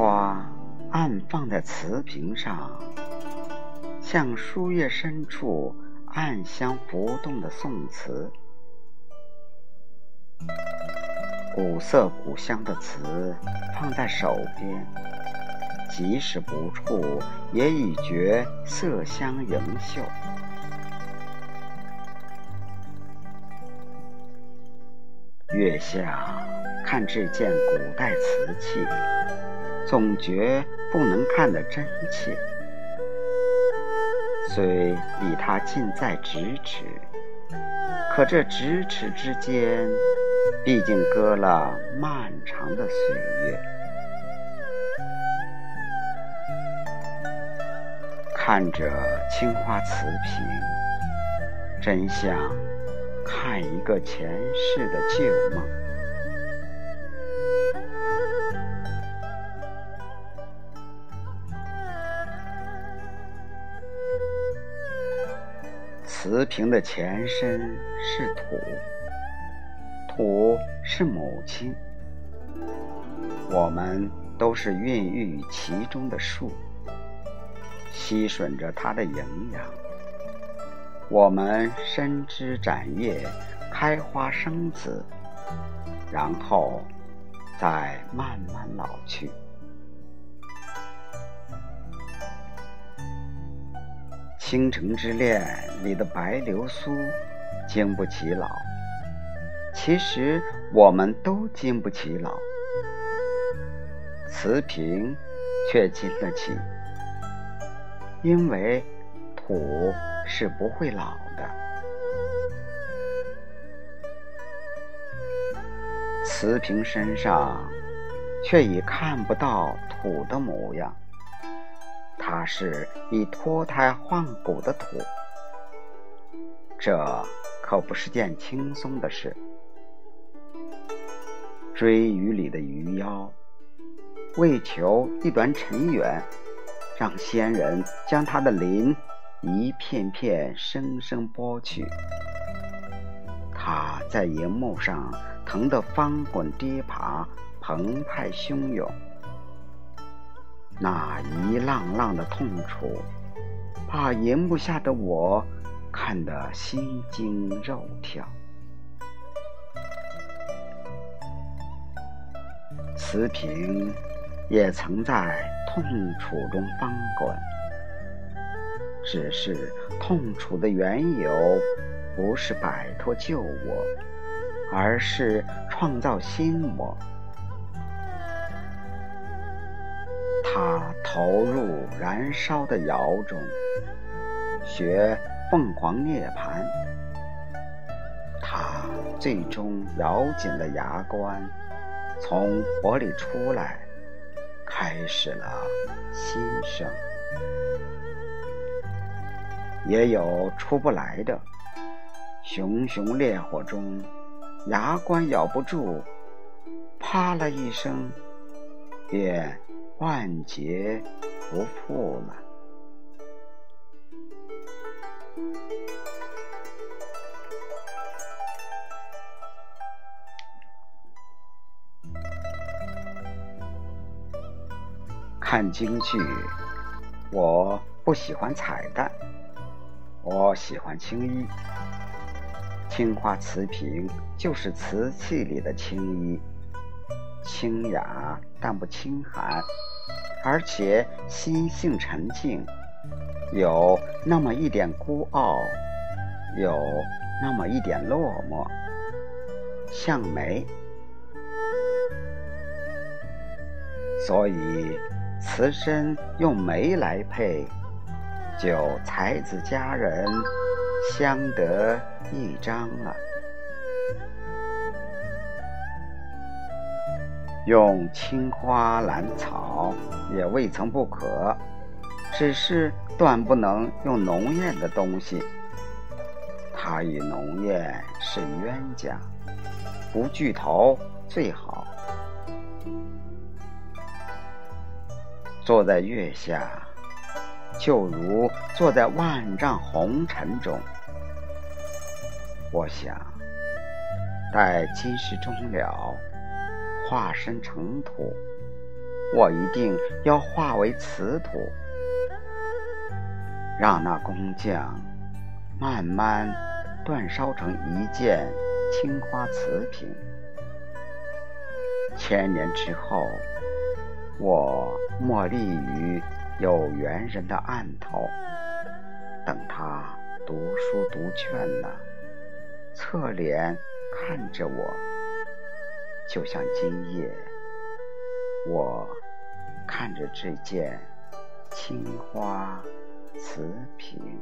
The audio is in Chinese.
花暗放在瓷瓶上，像书页深处暗香浮动的宋词。古色古香的词放在手边，即使不触，也已觉色香盈袖。月下看这件古代瓷器，总觉不能看得真切。虽离他近在咫尺，可这咫尺之间，毕竟隔了漫长的岁月。看着青花瓷瓶，真像。看一个前世的旧梦，瓷瓶的前身是土，土是母亲，我们都是孕育于其中的树，吸吮着它的营养。我们伸枝展叶，开花生子，然后再慢慢老去。《倾城之恋》里的白流苏经不起老，其实我们都经不起老，瓷瓶却经得起，因为土。是不会老的。瓷瓶身上却已看不到土的模样，它是已脱胎换骨的土。这可不是件轻松的事。追鱼里的鱼妖，为求一段尘缘，让仙人将他的鳞。一片片生生剥去，他在银幕上疼得翻滚跌爬，澎湃汹涌。那一浪浪的痛楚，把银幕下的我看得心惊肉跳。瓷瓶也曾在痛楚中翻滚。只是痛楚的缘由，不是摆脱旧我，而是创造新我。他投入燃烧的窑中，学凤凰涅槃。他最终咬紧了牙关，从火里出来，开始了新生。也有出不来的，熊熊烈火中，牙关咬不住，啪啦一声，便万劫不复了。看京剧，我不喜欢彩蛋。我喜欢青衣，青花瓷瓶就是瓷器里的青衣，清雅但不清寒，而且心性沉静，有那么一点孤傲，有那么一点落寞，像梅。所以词身用梅来配。就才子佳人相得益彰了。用青花兰草也未曾不可，只是断不能用浓艳的东西。它与浓艳是冤家，不聚头最好。坐在月下。就如坐在万丈红尘中，我想，待今世终了，化身成土，我一定要化为瓷土，让那工匠慢慢煅烧成一件青花瓷瓶。千年之后，我默立于有缘人的案头，等他读书读倦了，侧脸看着我，就像今夜我看着这件青花瓷瓶。